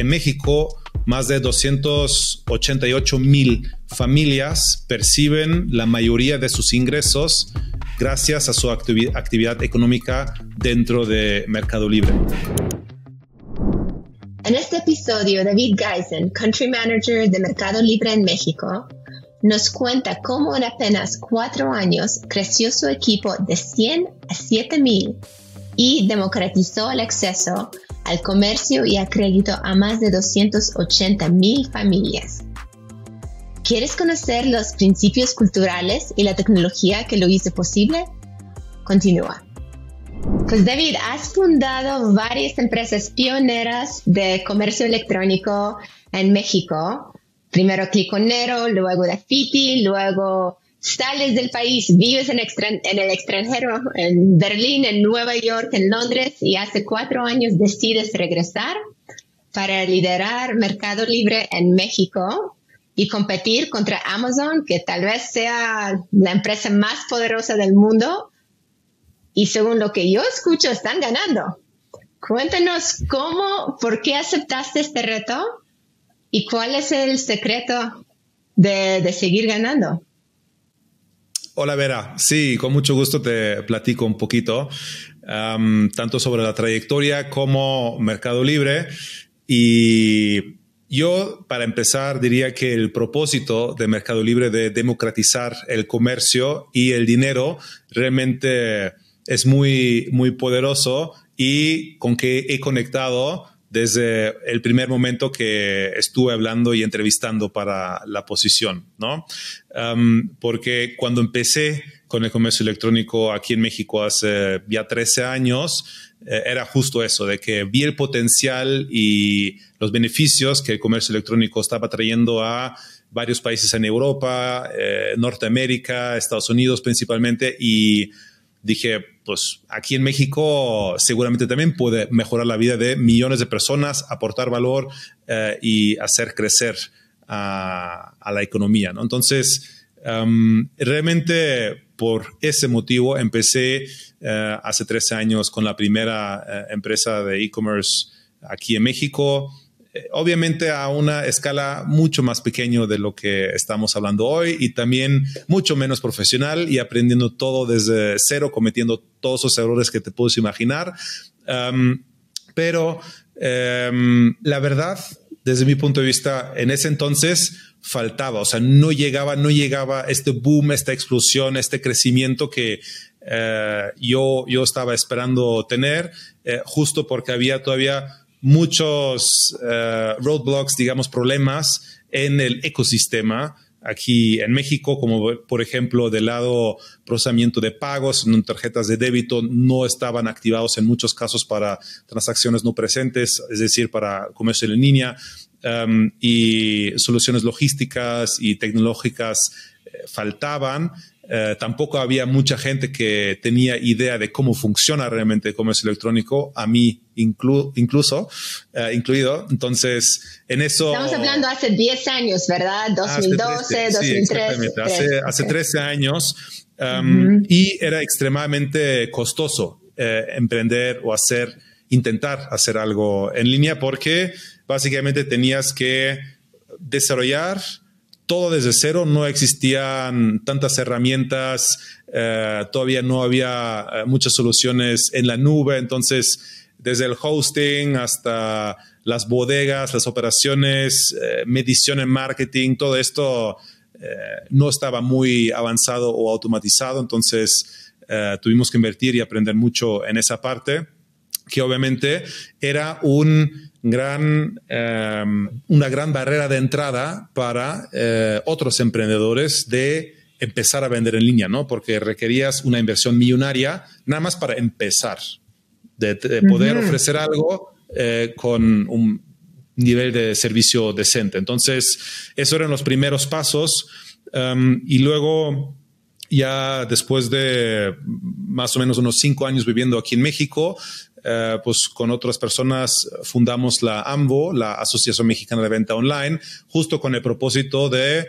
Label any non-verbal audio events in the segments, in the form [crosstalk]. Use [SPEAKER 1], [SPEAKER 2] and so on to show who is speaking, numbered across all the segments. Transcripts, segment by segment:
[SPEAKER 1] en México más de 288 mil familias perciben la mayoría de sus ingresos gracias a su actividad económica dentro de Mercado Libre.
[SPEAKER 2] En este episodio, David Geisen, Country Manager de Mercado Libre en México, nos cuenta cómo en apenas cuatro años creció su equipo de 100 a 7 mil y democratizó el acceso al comercio y a crédito a más de 280 mil familias. ¿Quieres conocer los principios culturales y la tecnología que lo hizo posible? Continúa. Pues David, has fundado varias empresas pioneras de comercio electrónico en México. Primero Cliconero, luego Dafiti, luego sales del país, vives en, en, el extranjero, en Berlín, en Nueva York, en Londres y hace cuatro años decides regresar para liderar Mercado Libre en México y competir contra Amazon, que tal vez sea la empresa más poderosa del mundo. Y según lo que yo escucho, están ganando. Cuéntanos cómo, por qué aceptaste este reto y cuál es el secreto de, de seguir ganando.
[SPEAKER 1] Hola Vera, sí, con mucho gusto te platico un poquito, tanto sobre la trayectoria como Mercado Libre. Y yo, para empezar, diría que el propósito de Mercado Libre de democratizar el comercio y el dinero realmente es muy, muy poderoso y con que he conectado desde el primer momento que estuve hablando y entrevistando para la posición, ¿no? porque cuando empecé con el comercio electrónico aquí en México hace ya 13 años, eh, era justo eso, de que vi el potencial y los beneficios que el comercio electrónico estaba trayendo a varios países en Europa, eh, Norteamérica, Estados Unidos principalmente, y dije, pues aquí en México seguramente también puede mejorar la vida de millones de personas, aportar valor eh, y hacer crecer a, la economía. ¿no? Entonces, em, realmente por ese motivo empecé eh, hace 13 años con la primera eh, empresa de e-commerce aquí en México. Obviamente a una escala mucho más pequeña de lo que estamos hablando hoy y también mucho menos profesional y aprendiendo todo desde cero, cometiendo todos esos errores que te puedes imaginar. pero la verdad, desde mi punto de vista, en ese entonces faltaba, o sea, no llegaba, no llegaba este boom, esta explosión, este crecimiento que eh, yo, yo estaba esperando tener, eh, justo porque había todavía muchos uh, roadblocks, digamos, problemas en el ecosistema aquí en México, como por ejemplo del lado procesamiento de pagos, tarjetas de débito no estaban activados en muchos casos para transacciones no presentes, es decir, para comercio en línea, um, y soluciones logísticas y tecnológicas eh, faltaban. Eh, tampoco había mucha gente que tenía idea de cómo funciona realmente el comercio electrónico, a mí incluso, eh, incluido. Entonces, en eso...
[SPEAKER 2] Estamos hablando hace 10 años, ¿verdad? 2012, 2013.
[SPEAKER 1] hace, hace 13 años. Um, y era extremadamente costoso eh, emprender o hacer, intentar hacer algo en línea porque básicamente tenías que desarrollar todo desde cero, no existían tantas herramientas, eh, todavía no había eh, muchas soluciones en la nube, entonces desde el hosting hasta las bodegas, las operaciones, eh, medición en marketing, todo esto no estaba muy avanzado o automatizado, entonces tuvimos que invertir y aprender mucho en esa parte, que obviamente era un gran, em, una gran barrera de entrada para eh, otros emprendedores de empezar a vender en línea, ¿no? Porque requerías una inversión millonaria nada más para empezar, de, poder ofrecer algo eh, con un nivel de servicio decente. Entonces, esos eran los primeros pasos em, y luego ya después de más o menos unos cinco años viviendo aquí en México, eh, pues con otras personas fundamos la AMBO, la Asociación Mexicana de Venta Online, justo con el propósito de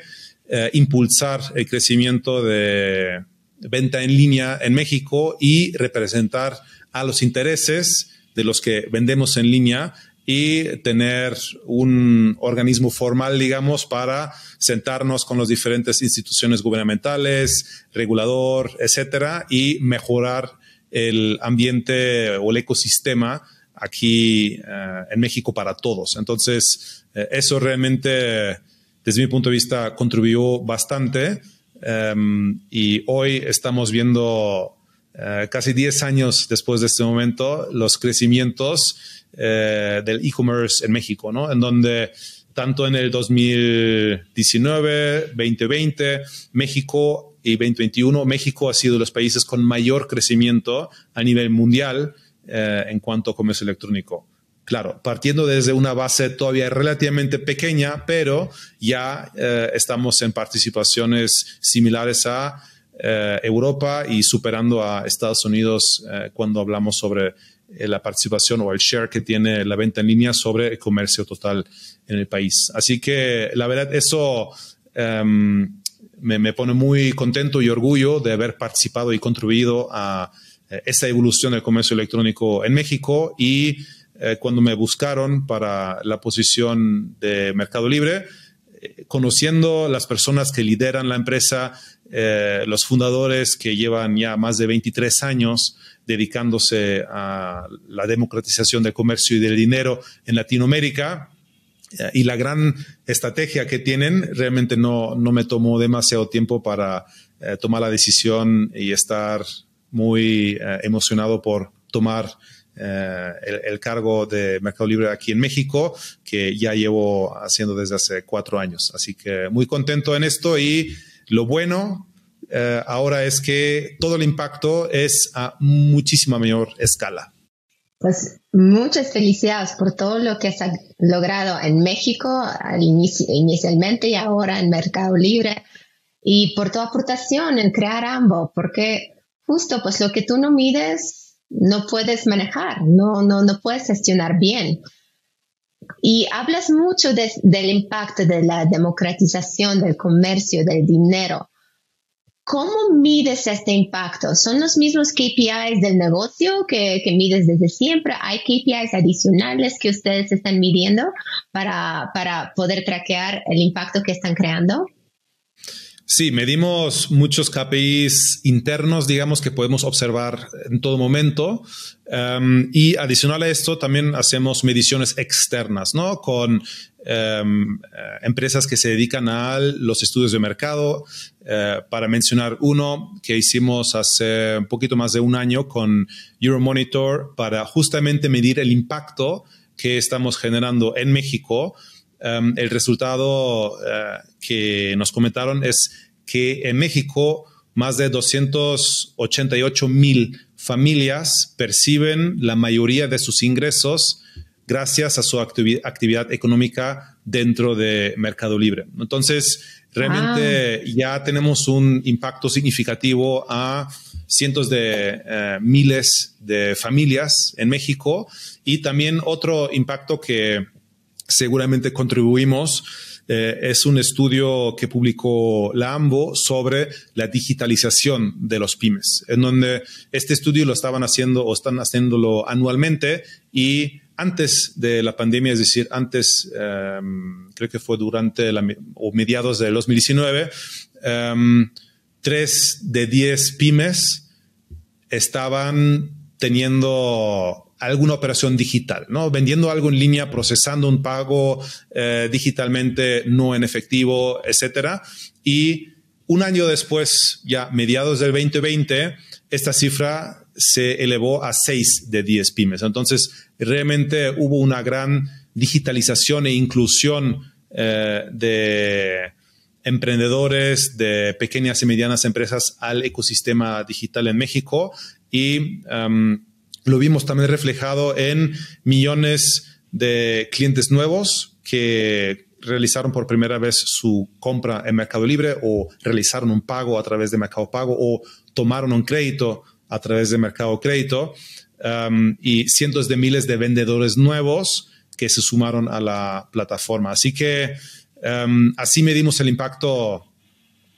[SPEAKER 1] eh, impulsar el crecimiento de venta en línea en México y representar a los intereses de los que vendemos en línea y tener un organismo formal, digamos, para sentarnos con las diferentes instituciones gubernamentales, regulador, etcétera, y mejorar el ambiente o el ecosistema aquí eh, en México para todos. Entonces, eh, eso realmente, desde mi punto de vista, contribuyó bastante. Em, y hoy estamos viendo, eh, casi 10 años después de este momento, los crecimientos del e-commerce en México, ¿no? En donde tanto en el 2019, 2020, México y 2021, México ha sido los países con mayor crecimiento a nivel mundial eh, en cuanto a comercio electrónico. Claro, partiendo desde una base todavía relativamente pequeña, pero ya eh, estamos en participaciones similares a eh, Europa y superando a Estados Unidos cuando hablamos sobre la participación o el share que tiene la venta en línea sobre el comercio total en el país. Así que la verdad, eso em, me, pone muy contento y orgullo de haber participado y contribuido a eh, esa evolución del comercio electrónico en México y eh, cuando me buscaron para la posición de Mercado Libre, eh, conociendo las personas que lideran la empresa, los fundadores que llevan ya más de 23 años dedicándose a la democratización del comercio y del dinero en Latinoamérica, y la gran estrategia que tienen, realmente no, no me tomó demasiado tiempo para tomar la decisión y estar muy eh, emocionado por tomar eh, el, cargo de Mercado Libre aquí en México, que ya llevo haciendo desde hace cuatro años. Así que muy contento en esto y lo bueno eh, ahora es que todo el impacto es a muchísima mayor escala.
[SPEAKER 2] Pues muchas felicidades por todo lo que has logrado en México inicialmente y ahora en Mercado Libre y por tu aportación en crear ambos, porque justo, pues lo que tú no mides, no puedes manejar, no, no, no puedes gestionar bien. Y hablas mucho del impacto de la democratización del comercio, del dinero. ¿Cómo mides este impacto? ¿Son los mismos KPIs del negocio que, que, mides desde siempre? ¿Hay KPIs adicionales que ustedes están midiendo para, para poder traquear el impacto que están creando?
[SPEAKER 1] Sí, medimos muchos KPIs internos, digamos, que podemos observar en todo momento. Um, y adicional a esto, también hacemos mediciones externas, ¿no? Con um, eh, empresas que se dedican a los estudios de mercado. Uh, para mencionar uno que hicimos hace un poquito más de un año con Euromonitor para justamente medir el impacto que estamos generando en México Em, el resultado eh, que nos comentaron es que en México más de 288 mil familias perciben la mayoría de sus ingresos gracias a su actividad económica dentro de Mercado Libre. Entonces, realmente ya tenemos un impacto significativo a cientos de eh, miles de familias en México y también otro impacto que seguramente contribuimos. Eh, es un estudio que publicó la AMBO sobre la digitalización de los pymes, en donde este estudio lo estaban haciendo o están haciéndolo anualmente y antes de la pandemia, es decir, antes, em, creo que fue durante o mediados del 2019, em, tres de diez pymes estaban teniendo alguna operación digital, ¿no? Vendiendo algo en línea, procesando un pago eh, digitalmente, no en efectivo, etcétera. Y un año después, ya mediados del 2020, esta cifra se elevó a 6 de 10 pymes. Entonces, realmente hubo una gran digitalización e inclusión eh, de emprendedores, de pequeñas y medianas empresas al ecosistema digital en México y um, lo vimos también reflejado en millones de clientes nuevos que realizaron por primera vez su compra en Mercado Libre o realizaron un pago a través de Mercado Pago o tomaron un crédito a través de Mercado Crédito um, y cientos de miles de vendedores nuevos que se sumaron a la plataforma. Así que um, así medimos el impacto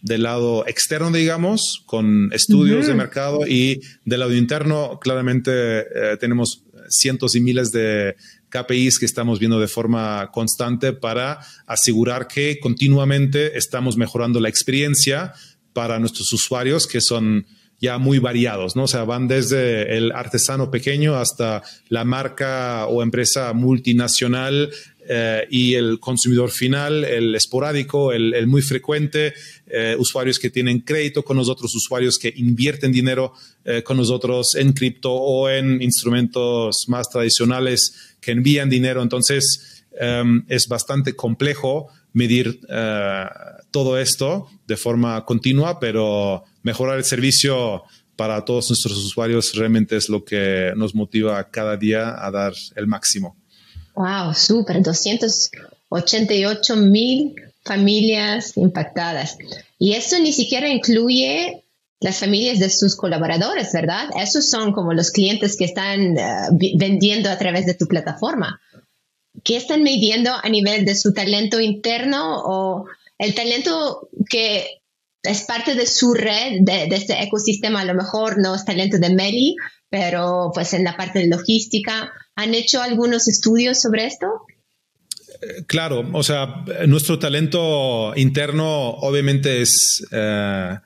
[SPEAKER 1] del lado externo, digamos, con estudios de mercado y del lado interno, claramente eh, tenemos cientos y miles de KPIs que estamos viendo de forma constante para asegurar que continuamente estamos mejorando la experiencia para nuestros usuarios que son ya muy variados, ¿no? O sea, van desde el artesano pequeño hasta la marca o empresa multinacional eh, y el consumidor final, el esporádico, el, muy frecuente, eh, usuarios que tienen crédito con nosotros, usuarios que invierten dinero eh, con nosotros en cripto o en instrumentos más tradicionales que envían dinero. Entonces, em, es bastante complejo medir todo esto de forma continua, pero mejorar el servicio para todos nuestros usuarios realmente es lo que nos motiva cada día a dar el máximo.
[SPEAKER 2] Wow, súper, 288 mil familias impactadas. Y eso ni siquiera incluye las familias de sus colaboradores, ¿verdad? Esos son como los clientes que están eh, vendiendo a través de tu plataforma. ¿Qué están midiendo a nivel de su talento interno o el talento que es parte de su red, de, de este ecosistema? A lo mejor no es talento de Meli, pero pues en la parte de logística, ¿han hecho algunos estudios sobre esto?
[SPEAKER 1] Eh, claro, o sea, nuestro talento interno obviamente es eh,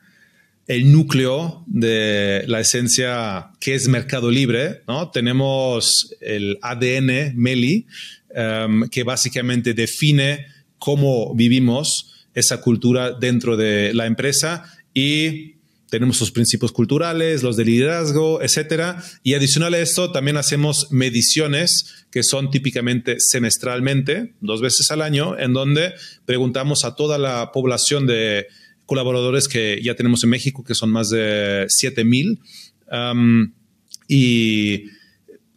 [SPEAKER 1] el núcleo de la esencia que es Mercado Libre, ¿no? Tenemos el ADN Meli, em, que básicamente define cómo vivimos esa cultura dentro de la empresa y tenemos sus principios culturales, los de liderazgo, etcétera. Y adicional a esto, también hacemos mediciones que son típicamente semestralmente, dos veces al año, en donde preguntamos a toda la población de colaboradores que ya tenemos en México, que son más de 7000. mil. y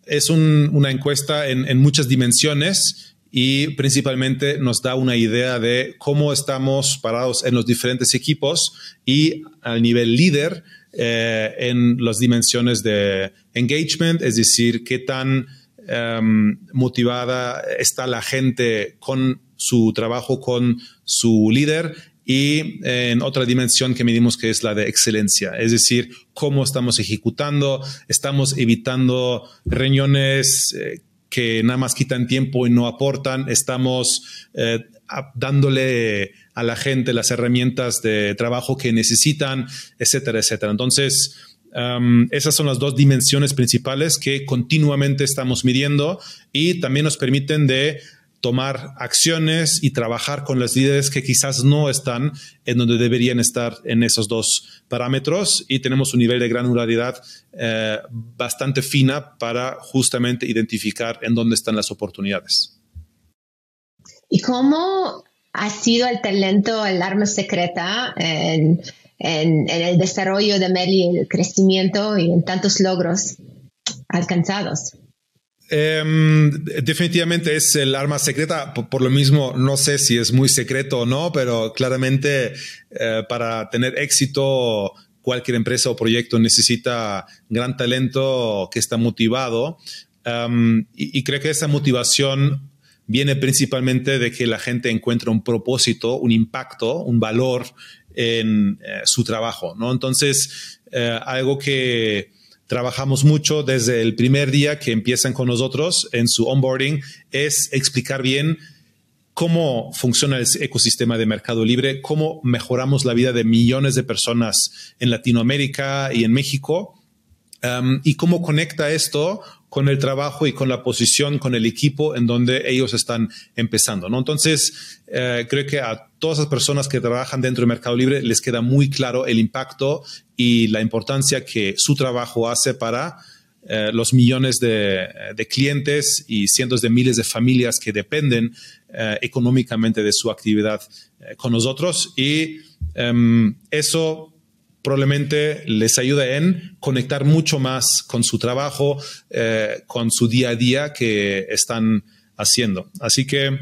[SPEAKER 1] es una encuesta en, en muchas dimensiones y principalmente nos da una idea de cómo estamos parados en los diferentes equipos y al nivel líder eh, en las dimensiones de engagement, es decir, qué tan em, motivada está la gente con su trabajo, con su líder y en otra dimensión que medimos que es la de excelencia, es decir, cómo estamos ejecutando, estamos evitando reuniones eh, que nada más quitan tiempo y no aportan. Estamos eh, dándole a la gente las herramientas de trabajo que necesitan, etcétera, etcétera. Entonces, esas son las dos dimensiones principales que continuamente estamos midiendo y también nos permiten de tomar acciones y trabajar con los líderes que quizás no están en donde deberían estar en esos dos parámetros y tenemos un nivel de granularidad eh, bastante fina para justamente identificar en dónde están las oportunidades.
[SPEAKER 2] ¿Y cómo ha sido el talento el arma secreta en, en el desarrollo de Meli, el crecimiento y en tantos logros alcanzados?
[SPEAKER 1] Em, definitivamente es el arma secreta. Por, lo mismo, no sé si es muy secreto o no, pero claramente eh, para tener éxito, cualquier empresa o proyecto necesita gran talento que está motivado. Em, y, creo que esa motivación viene principalmente de que la gente encuentra un propósito, un impacto, un valor en eh, su trabajo. ¿no? Entonces, eh, algo que trabajamos mucho desde el primer día que empiezan con nosotros en su onboarding es explicar bien cómo funciona el ecosistema de Mercado Libre, cómo mejoramos la vida de millones de personas en Latinoamérica y en México um, y cómo conecta esto con el trabajo y con la posición, con el equipo en donde ellos están empezando. ¿no? Entonces, eh, creo que a todas las personas que trabajan dentro de Mercado Libre les queda muy claro el impacto y la importancia que su trabajo hace para eh, los millones de, clientes y cientos de miles de familias que dependen eh, económicamente de su actividad con nosotros. Y em, eso probablemente les ayuda en conectar mucho más con su trabajo, eh, con su día a día que están haciendo. Así que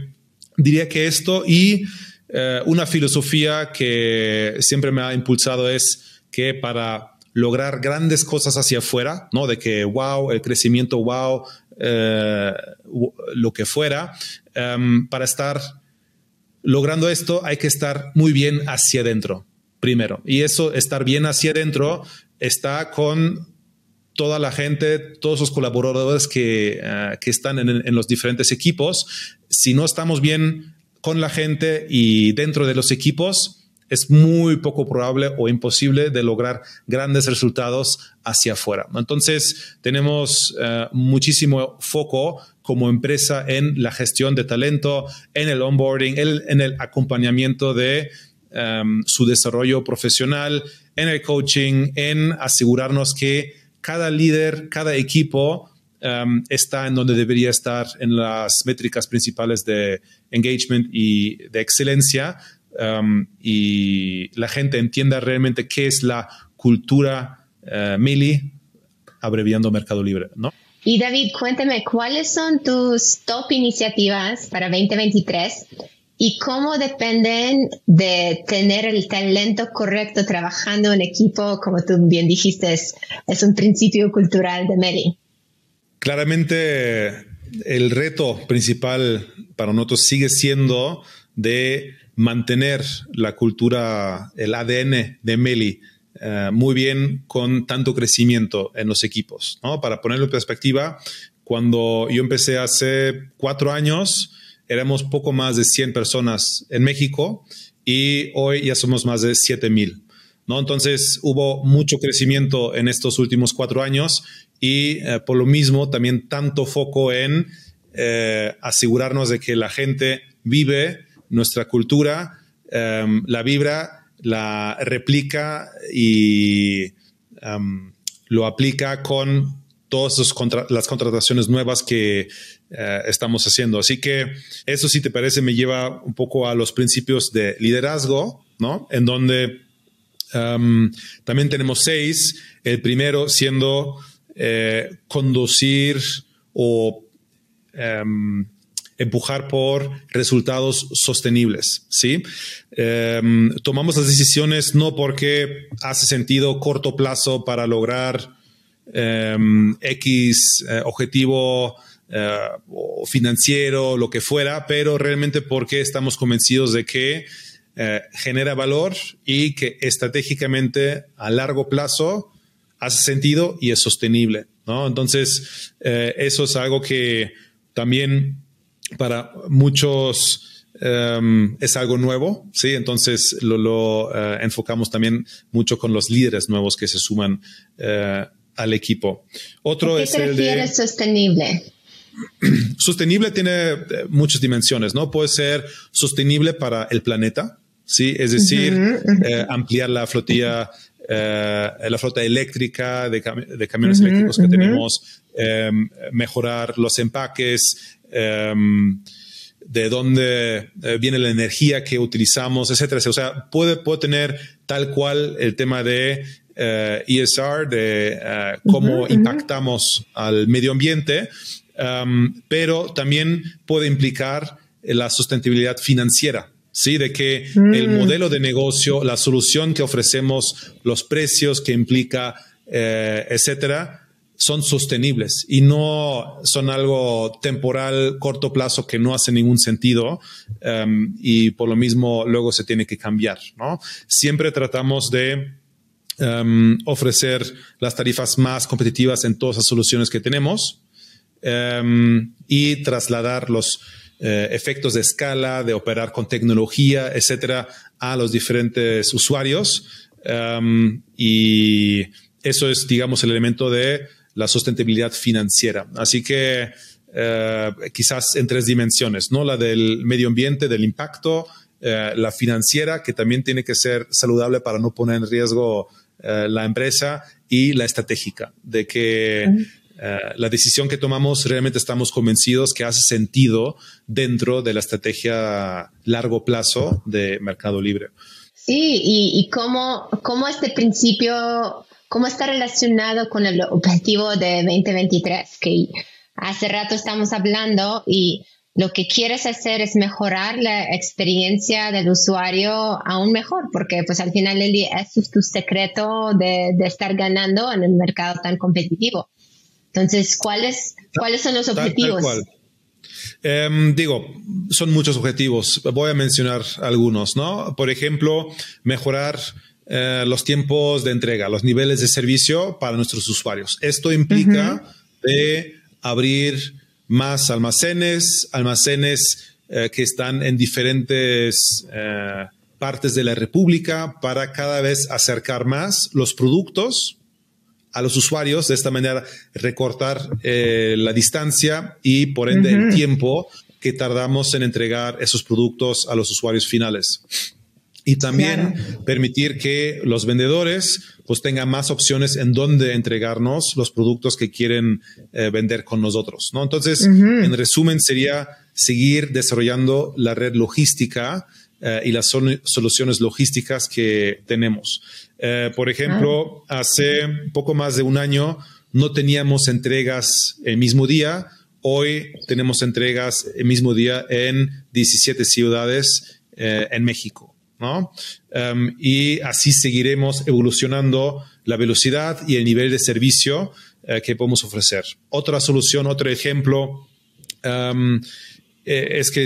[SPEAKER 1] diría que esto y eh, una filosofía que siempre me ha impulsado es que para lograr grandes cosas hacia afuera, ¿no? De que, wow, el crecimiento, wow, eh, lo que fuera, em, para estar logrando esto hay que estar muy bien hacia adentro primero. Y eso, estar bien hacia adentro, está con toda la gente, todos los colaboradores que, ah, que están en, los diferentes equipos. Si no estamos bien con la gente y dentro de los equipos, es muy poco probable o imposible de lograr grandes resultados hacia afuera. Entonces, tenemos uh, muchísimo foco como empresa en la gestión de talento, en el onboarding, en, en el acompañamiento de um, su desarrollo profesional, en el coaching, en asegurarnos que cada líder, cada equipo um, está en donde debería estar en las métricas principales de engagement y de excelencia um, y la gente entienda realmente qué es la cultura uh, Mili, abreviando Mercado Libre, ¿no?
[SPEAKER 2] Y David, cuéntame, ¿cuáles son tus top iniciativas para 2023 y cómo dependen de tener el talento correcto trabajando en equipo, como tú bien dijiste, es, un principio cultural de Meli.
[SPEAKER 1] Claramente el reto principal para nosotros sigue siendo de mantener la cultura, el ADN de Meli uh, muy bien con tanto crecimiento en los equipos. ¿no? Para ponerlo en perspectiva, cuando yo empecé hace cuatro años, éramos poco más de 100 personas en México y hoy ya somos más de 7 mil. ¿no? Entonces hubo mucho crecimiento en estos últimos cuatro años y eh, por lo mismo también tanto foco en eh, asegurarnos de que la gente vive nuestra cultura, um, la vibra, la replica y um, lo aplica con todas contra las contrataciones nuevas que uh, estamos haciendo. Así que eso, si te parece, me lleva un poco a los principios de liderazgo, ¿no? En donde um, también tenemos seis. El primero siendo eh, conducir o um, empujar por resultados sostenibles, ¿sí? Eh, tomamos las decisiones no porque hace sentido corto plazo para lograr eh, X eh, objetivo o financiero, lo que fuera, pero realmente porque estamos convencidos de que genera valor y que estratégicamente a largo plazo hace sentido y es sostenible, ¿no? Entonces, eso es algo que también para muchos um, es algo nuevo, ¿sí? Entonces lo, lo uh, enfocamos también mucho con los líderes nuevos que se suman uh, al equipo.
[SPEAKER 2] Otro ¿Qué es te el de sostenible. [clears throat]
[SPEAKER 1] Sostenible tiene eh, muchas dimensiones, ¿no? Puede ser sostenible para el planeta, ¿sí? Es decir, uh -huh, -huh. ampliar la flotilla Uh, la flota eléctrica de, cam de camiones uh -huh, eléctricos que uh -huh. tenemos, um, mejorar los empaques, um, de dónde eh, viene la energía que utilizamos, etcétera. O sea, puede, puede tener tal cual el tema de eh, ESR, de uh, cómo impactamos al medio ambiente, um, pero también puede implicar la sustentabilidad financiera. Sí, de que mm. el modelo de negocio, la solución que ofrecemos, los precios que implica, eh, etcétera, son sostenibles y no son algo temporal, corto plazo que no hace ningún sentido um, y por lo mismo luego se tiene que cambiar. ¿no? Siempre tratamos de um, ofrecer las tarifas más competitivas en todas las soluciones que tenemos um, y trasladar los uh, efectos de escala, de operar con tecnología, etcétera, a los diferentes usuarios. y eso es, digamos, el elemento de la sustentabilidad financiera. Así que eh, quizás en tres dimensiones, ¿no? La del medio ambiente, del impacto, eh, la financiera, que también tiene que ser saludable para no poner en riesgo eh, la empresa, y la estratégica, de que. La decisión que tomamos realmente estamos convencidos que hace sentido dentro de la estrategia largo plazo de Mercado Libre.
[SPEAKER 2] Sí, y, cómo, cómo este principio ¿Cómo está relacionado con el objetivo de 2023? Que hace rato estamos hablando y lo que quieres hacer es mejorar la experiencia del usuario aún mejor, porque pues al final día eso es tu secreto de, de estar ganando en el mercado tan competitivo. Entonces, ¿cuáles, ¿cuáles son los objetivos?
[SPEAKER 1] Tal, tal eh, digo, son muchos objetivos. Voy a mencionar algunos, ¿no? Por ejemplo, mejorar eh, los tiempos de entrega, los niveles de servicio para nuestros usuarios. Esto implica de abrir más almacenes, almacenes eh, que están en diferentes eh, partes de la República para cada vez acercar más los productos a los usuarios, de esta manera recortar la distancia y por ende el tiempo que tardamos en entregar esos productos a los usuarios finales. Y también permitir que los vendedores pues tengan más opciones en dónde entregarnos los productos que quieren eh, vender con nosotros, ¿no? Entonces, en resumen, sería seguir desarrollando la red logística eh, y las soluciones logísticas que tenemos. Eh, por ejemplo, hace poco más de un año no teníamos entregas el mismo día, Hoy tenemos entregas el mismo día en 17 ciudades eh, en México. ¿no? Um, y así seguiremos evolucionando la velocidad y el nivel de servicio eh, que podemos ofrecer. Otra solución, otro ejemplo, um, eh, es que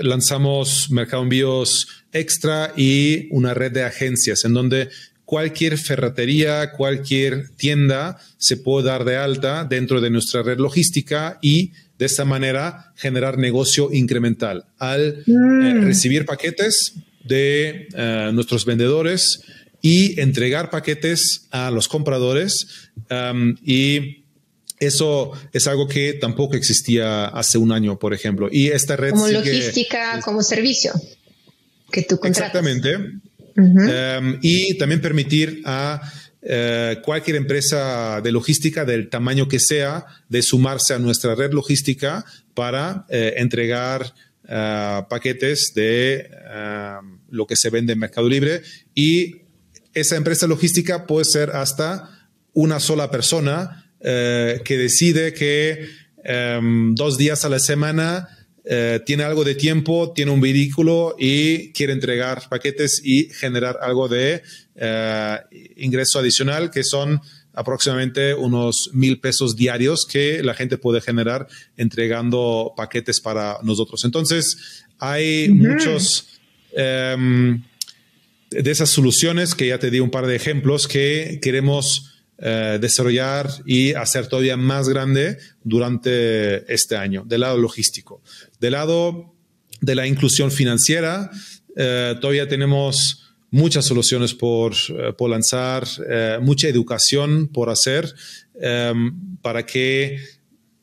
[SPEAKER 1] lanzamos Mercado Envíos Extra y una red de agencias en donde cualquier ferretería, cualquier tienda se puede dar de alta dentro de nuestra red logística y de esta manera generar negocio incremental. Al eh, mm. recibir paquetes de eh, nuestros vendedores y entregar paquetes a los compradores um, y eso es algo que tampoco existía hace un año, por ejemplo. Y esta red
[SPEAKER 2] como logística, como servicio que tú contratas.
[SPEAKER 1] Exactamente. Em, y también permitir a eh, cualquier empresa de logística del tamaño que sea de sumarse a nuestra red logística para eh, entregar eh, paquetes de em, lo que se vende en Mercado Libre. Y esa empresa logística puede ser hasta una sola persona que decide que em, dos días a la semana eh, tiene algo de tiempo, tiene un vehículo y quiere entregar paquetes y generar algo de eh, ingreso adicional que son aproximadamente unos mil pesos diarios que la gente puede generar entregando paquetes para nosotros. Entonces, hay muchos em, de esas soluciones que ya te di un par de ejemplos que queremos eh, desarrollar y hacer todavía más grande durante este año, del lado logístico. Del lado de la inclusión financiera, eh, todavía tenemos muchas soluciones por, eh, por lanzar, mucha educación por hacer para que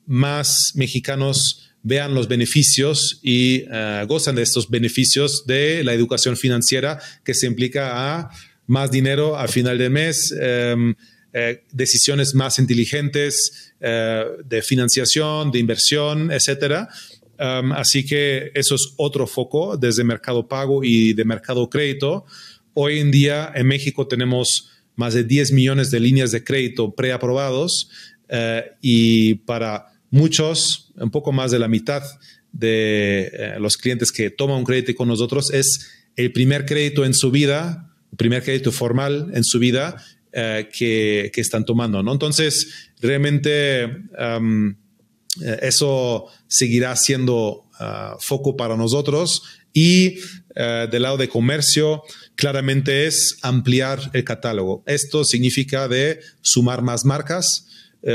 [SPEAKER 1] más mexicanos vean los beneficios y gozan de estos beneficios de la educación financiera que se implica a más dinero al final del mes, em, eh, decisiones más inteligentes eh, de financiación, de inversión, etcétera. Um, así que eso es otro foco desde mercado pago y de mercado crédito. Hoy en día en México tenemos más de 10 millones de líneas de crédito preaprobados uh, y para muchos, un poco más de la mitad de los clientes que toman un crédito con nosotros es el primer crédito en su vida, el primer crédito formal en su vida eh, que, están tomando. Entonces, realmente eh, eso seguirá siendo ah, foco para nosotros y eh, del lado de comercio, claramente es ampliar el catálogo. Esto significa de sumar más marcas.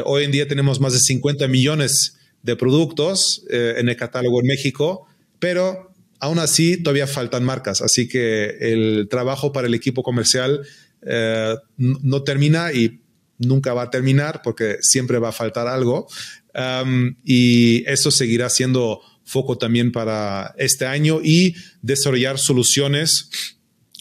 [SPEAKER 1] hoy en día tenemos más de 50 millones de productos en el catálogo en México, pero aún así todavía faltan marcas. Así que el trabajo para el equipo comercial eh, no termina y nunca va a terminar porque siempre va a faltar algo. y eso seguirá siendo foco también para este año y desarrollar soluciones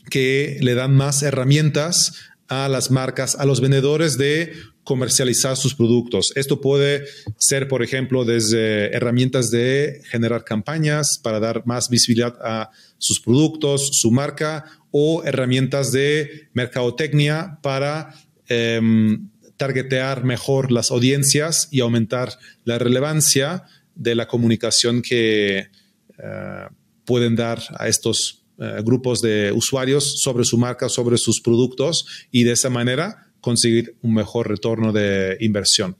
[SPEAKER 1] que le dan más herramientas a las marcas, a los vendedores de comercializar sus productos. Esto puede ser, por ejemplo, desde herramientas de generar campañas para dar más visibilidad a sus productos, su marca, o herramientas de mercadotecnia para em, targetear mejor las audiencias y aumentar la relevancia de la comunicación que eh, pueden dar a estos eh, grupos de usuarios sobre su marca, sobre sus productos y de esa manera conseguir un mejor retorno de inversión.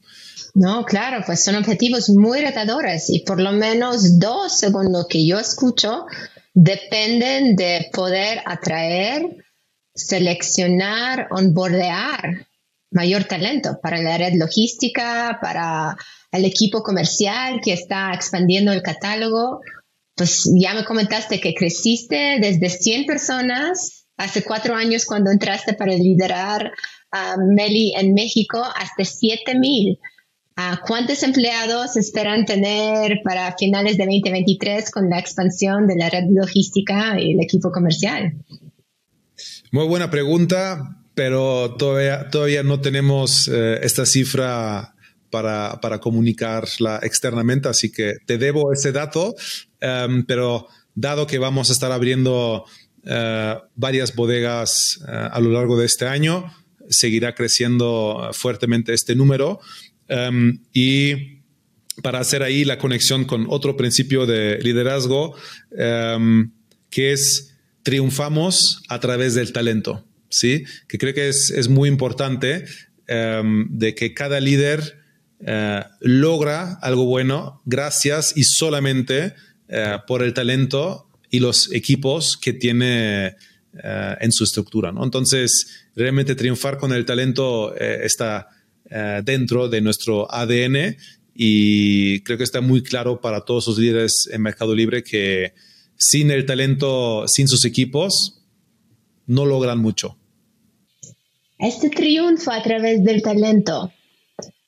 [SPEAKER 2] No, claro, pues son objetivos muy retadores y por lo menos dos, según lo que yo escucho, dependen de poder atraer seleccionar, onboardear mayor talento para la red logística, para el equipo comercial que está expandiendo el catálogo. Pues ya me comentaste que creciste desde 100 personas hace cuatro años cuando entraste para liderar a Meli en México hasta 7000. Uh, ¿Cuántos empleados esperan tener para finales de 2023 con la expansión de la red logística y el equipo comercial?
[SPEAKER 1] Muy buena pregunta, pero todavía, todavía no tenemos eh, esta cifra para, para, comunicarla externamente, así que te debo ese dato, um, pero dado que vamos a estar abriendo uh, varias bodegas uh, a lo largo de este año, seguirá creciendo fuertemente este número. Um, y para hacer ahí la conexión con otro principio de liderazgo, um, que es triunfamos a través del talento, ¿sí? Que creo que es, muy importante em, de que cada líder eh, logra algo bueno gracias y solamente eh, por el talento y los equipos que tiene eh, en su estructura, ¿no? Entonces, realmente triunfar con el talento está dentro de nuestro ADN y creo que está muy claro para todos los líderes en Mercado Libre que sin el talento, sin sus equipos, no logran mucho.
[SPEAKER 2] Este triunfo a través del talento.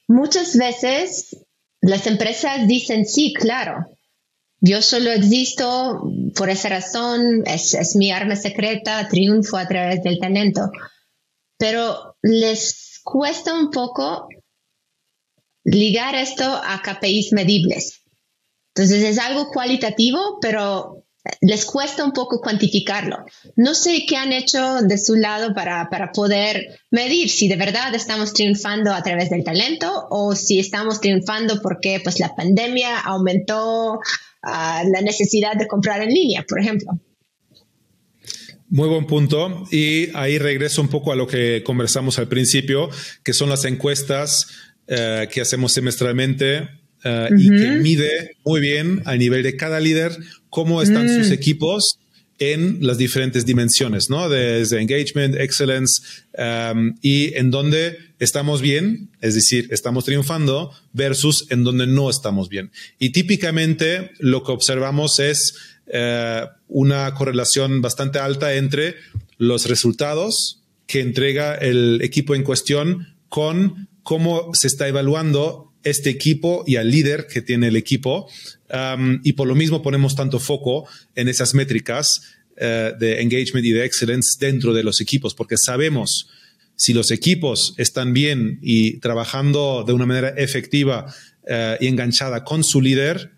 [SPEAKER 2] Muchas veces las empresas dicen, sí, claro, yo solo existo por esa razón, es, es mi arma secreta, triunfo a través del talento. Pero les cuesta un poco ligar esto a KPIs medibles. Entonces es algo cualitativo, pero les cuesta un poco cuantificarlo. No sé qué han hecho de su lado para, poder medir si de verdad estamos triunfando a través del talento o si estamos triunfando porque pues, la pandemia aumentó ah, la necesidad de comprar en línea, por ejemplo.
[SPEAKER 1] Muy buen punto. Y ahí regreso un poco a lo que conversamos al principio, que son las encuestas eh, que hacemos semestralmente eh, y que mide muy bien al nivel de cada líder cómo están sus mm. equipos en las diferentes dimensiones, ¿no? Desde engagement, excellence um, y en donde estamos bien, es decir, estamos triunfando versus en donde no estamos bien. Y típicamente lo que observamos es eh, una correlación bastante alta entre los resultados que entrega el equipo en cuestión con cómo se está evaluando este equipo y al líder que tiene el equipo. Y por lo mismo ponemos tanto foco en esas métricas uh, de engagement y de excellence dentro de los equipos, porque sabemos si los equipos están bien y trabajando de una manera efectiva uh, y enganchada con su líder,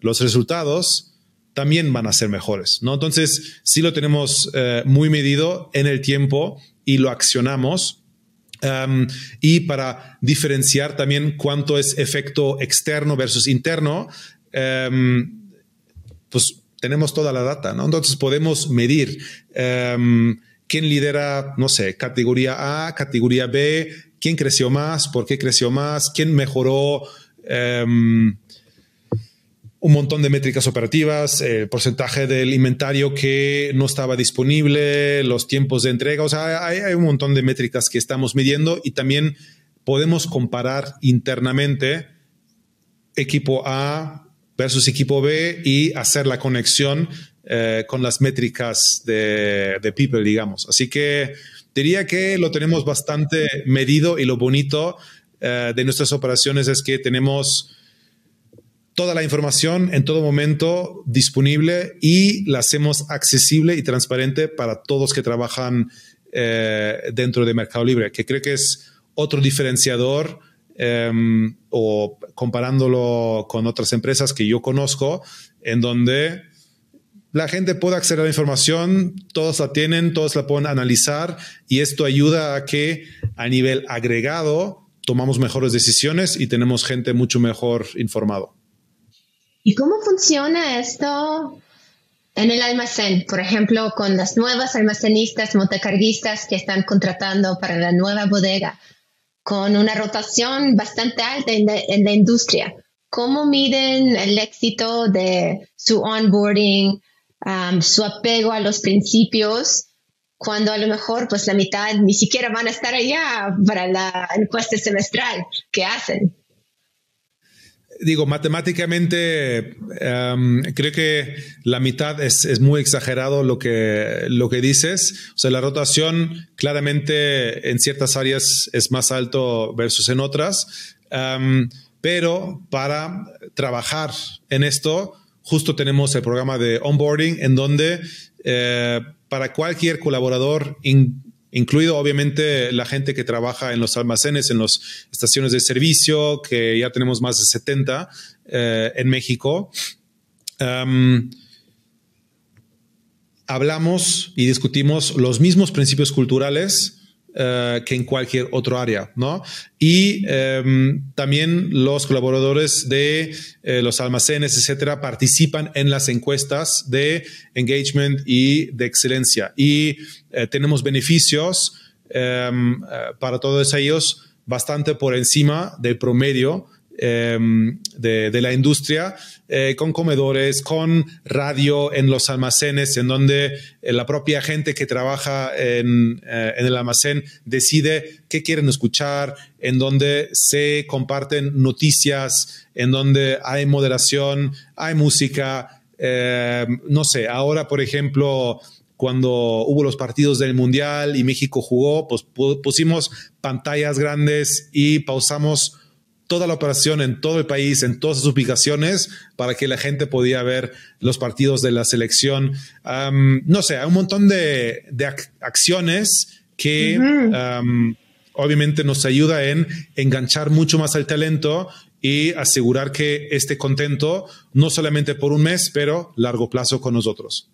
[SPEAKER 1] los resultados también van a ser mejores, ¿no? Entonces, si lo tenemos uh, muy medido en el tiempo y lo accionamos, Um, y para diferenciar también cuánto es efecto externo versus interno, um, pues tenemos toda la data, ¿no? Entonces podemos medir um, quién lidera, no sé, categoría A, categoría B, quién creció más, por qué creció más, quién mejoró un montón de métricas operativas, el eh, porcentaje del inventario que no estaba disponible, los tiempos de entrega, o sea, hay, un montón de métricas que estamos midiendo y también podemos comparar internamente equipo A versus equipo B y hacer la conexión eh, con las métricas de, People, digamos. Así que diría que lo tenemos bastante medido y lo bonito eh, de nuestras operaciones es que tenemos toda la información en todo momento disponible y la hacemos accesible y transparente para todos que trabajan eh, dentro de Mercado Libre, que creo que es otro diferenciador em, o comparándolo con otras empresas que yo conozco, en donde la gente puede acceder a la información, todos la tienen, todos la pueden analizar y esto ayuda a que a nivel agregado tomamos mejores decisiones y tenemos gente mucho mejor informado.
[SPEAKER 2] ¿Y cómo funciona esto en el almacén? Por ejemplo, con las nuevas almacenistas, montacarguistas que están contratando para la nueva bodega, con una rotación bastante alta en la, industria. ¿Cómo miden el éxito de su onboarding, um, su apego a los principios cuando a lo mejor pues la mitad ni siquiera van a estar allá para la encuesta semestral que hacen
[SPEAKER 1] digo, matemáticamente em, creo que la mitad es, muy exagerado lo que, lo que dices. O sea, la rotación claramente en ciertas áreas es más alto versus en otras. Em, pero para trabajar en esto, justo tenemos el programa de onboarding en donde eh, para cualquier colaborador incluido obviamente la gente que trabaja en los almacenes, en las estaciones de servicio, que ya tenemos más de 70 eh, en México. hablamos y discutimos los mismos principios culturales eh, que en cualquier otro área, ¿no? Y em, también los colaboradores de eh, los almacenes, etcétera, participan en las encuestas de engagement y de excelencia. Y eh, tenemos beneficios em, para todos ellos bastante por encima del promedio Em, de, la industria, eh, con comedores, con radio en los almacenes, en donde eh, la propia gente que trabaja en, eh, en, el almacén decide qué quieren escuchar, en donde se comparten noticias, en donde hay moderación, hay música. Em, no sé, ahora, por ejemplo, cuando hubo los partidos del Mundial y México jugó, pues pusimos pantallas grandes y pausamos toda la operación en todo el país, en todas sus ubicaciones, para que la gente podía ver los partidos de la selección. no sé, hay un montón de, acciones que obviamente nos ayuda en enganchar mucho más al talento y asegurar que esté contento, no solamente por un mes, pero largo plazo con nosotros.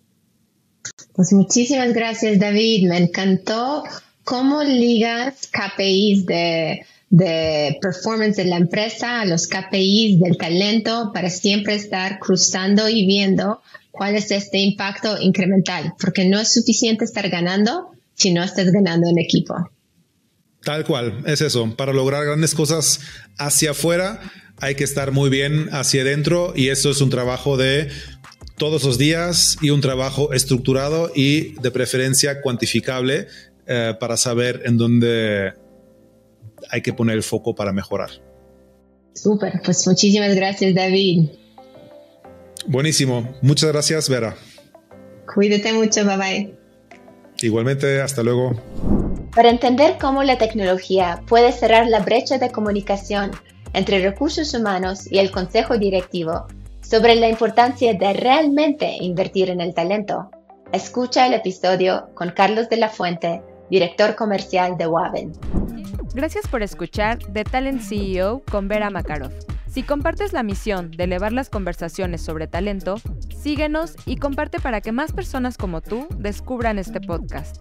[SPEAKER 2] Pues muchísimas gracias, David. Me encantó cómo ligas KPIs de de performance de la empresa, a los KPIs del talento, para siempre estar cruzando y viendo cuál es este impacto incremental, porque no es suficiente estar ganando si no estás ganando en equipo.
[SPEAKER 1] Tal cual, es eso. Para lograr grandes cosas hacia afuera, hay que estar muy bien hacia adentro y eso es un trabajo de todos los días y un trabajo estructurado y de preferencia cuantificable eh, para saber en dónde hay que poner el foco para mejorar.
[SPEAKER 2] Súper, pues muchísimas gracias David.
[SPEAKER 1] Buenísimo, muchas gracias Vera.
[SPEAKER 2] Cuídate mucho, bye bye.
[SPEAKER 1] Igualmente, hasta luego.
[SPEAKER 2] Para entender cómo la tecnología puede cerrar la brecha de comunicación entre recursos humanos y el consejo directivo sobre la importancia de realmente invertir en el talento, escucha el episodio con Carlos de la Fuente, director comercial de Waven.
[SPEAKER 3] Gracias por escuchar The Talent CEO con Vera Makarov. Si compartes la misión de elevar las conversaciones sobre talento, síguenos y comparte para que más personas como tú descubran este podcast.